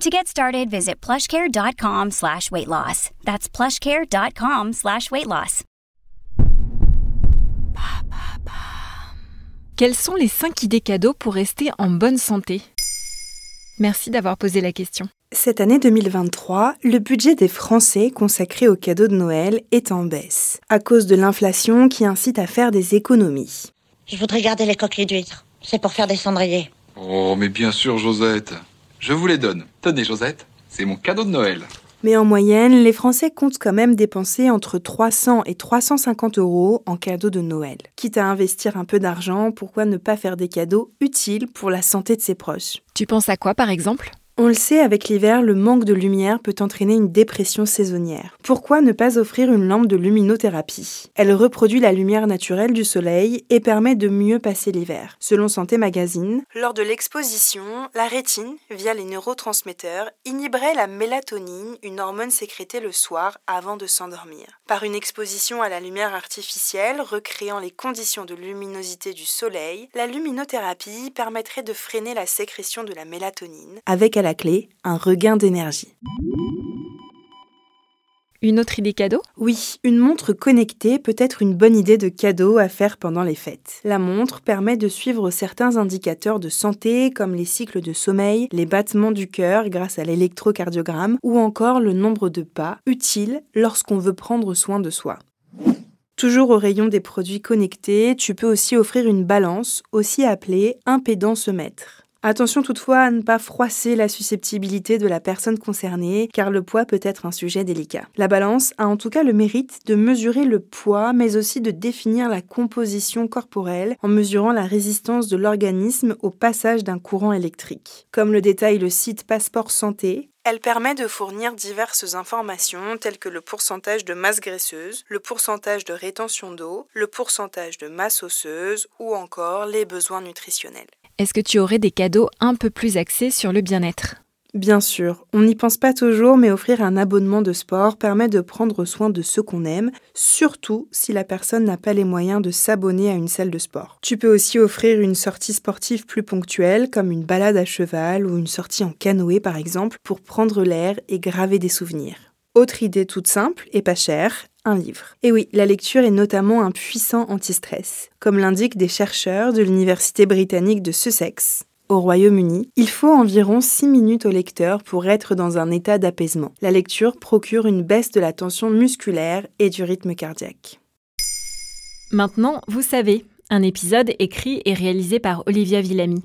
To get started, visit plushcare.com slash weight loss. That's plushcare.com slash weight loss. Quelles sont les 5 idées cadeaux pour rester en bonne santé? Merci d'avoir posé la question. Cette année 2023, le budget des Français consacré aux cadeaux de Noël est en baisse, à cause de l'inflation qui incite à faire des économies. Je voudrais garder les coquilles d'huîtres. C'est pour faire des cendriers. Oh, mais bien sûr, Josette. Je vous les donne. Tenez, Josette, c'est mon cadeau de Noël. Mais en moyenne, les Français comptent quand même dépenser entre 300 et 350 euros en cadeaux de Noël. Quitte à investir un peu d'argent, pourquoi ne pas faire des cadeaux utiles pour la santé de ses proches? Tu penses à quoi par exemple? On le sait, avec l'hiver, le manque de lumière peut entraîner une dépression saisonnière. Pourquoi ne pas offrir une lampe de luminothérapie? Elle reproduit la lumière naturelle du soleil et permet de mieux passer l'hiver. Selon Santé Magazine, lors de l'exposition, la rétine, via les neurotransmetteurs, inhiberait la mélatonine, une hormone sécrétée le soir avant de s'endormir. Par une exposition à la lumière artificielle, recréant les conditions de luminosité du soleil, la luminothérapie permettrait de freiner la sécrétion de la mélatonine, clé un regain d'énergie. Une autre idée cadeau? Oui, une montre connectée peut être une bonne idée de cadeau à faire pendant les fêtes. La montre permet de suivre certains indicateurs de santé comme les cycles de sommeil, les battements du cœur grâce à l'électrocardiogramme ou encore le nombre de pas, utile lorsqu'on veut prendre soin de soi. Toujours au rayon des produits connectés, tu peux aussi offrir une balance, aussi appelée impédance-mètre. Attention toutefois à ne pas froisser la susceptibilité de la personne concernée, car le poids peut être un sujet délicat. La balance a en tout cas le mérite de mesurer le poids, mais aussi de définir la composition corporelle en mesurant la résistance de l'organisme au passage d'un courant électrique. Comme le détaille le site Passeport Santé, elle permet de fournir diverses informations telles que le pourcentage de masse graisseuse, le pourcentage de rétention d'eau, le pourcentage de masse osseuse ou encore les besoins nutritionnels. Est-ce que tu aurais des cadeaux un peu plus axés sur le bien-être? Bien sûr, on n'y pense pas toujours, mais offrir un abonnement de sport permet de prendre soin de ceux qu'on aime, surtout si la personne n'a pas les moyens de s'abonner à une salle de sport. Tu peux aussi offrir une sortie sportive plus ponctuelle, comme une balade à cheval ou une sortie en canoë par exemple, pour prendre l'air et graver des souvenirs. Autre idée toute simple et pas chère, un livre. Et oui, la lecture est notamment un puissant antistress. Comme l'indiquent des chercheurs de l'Université britannique de Sussex, au Royaume-Uni, il faut environ 6 minutes au lecteur pour être dans un état d'apaisement. La lecture procure une baisse de la tension musculaire et du rythme cardiaque. Maintenant, vous savez, un épisode écrit et réalisé par Olivia Villamy.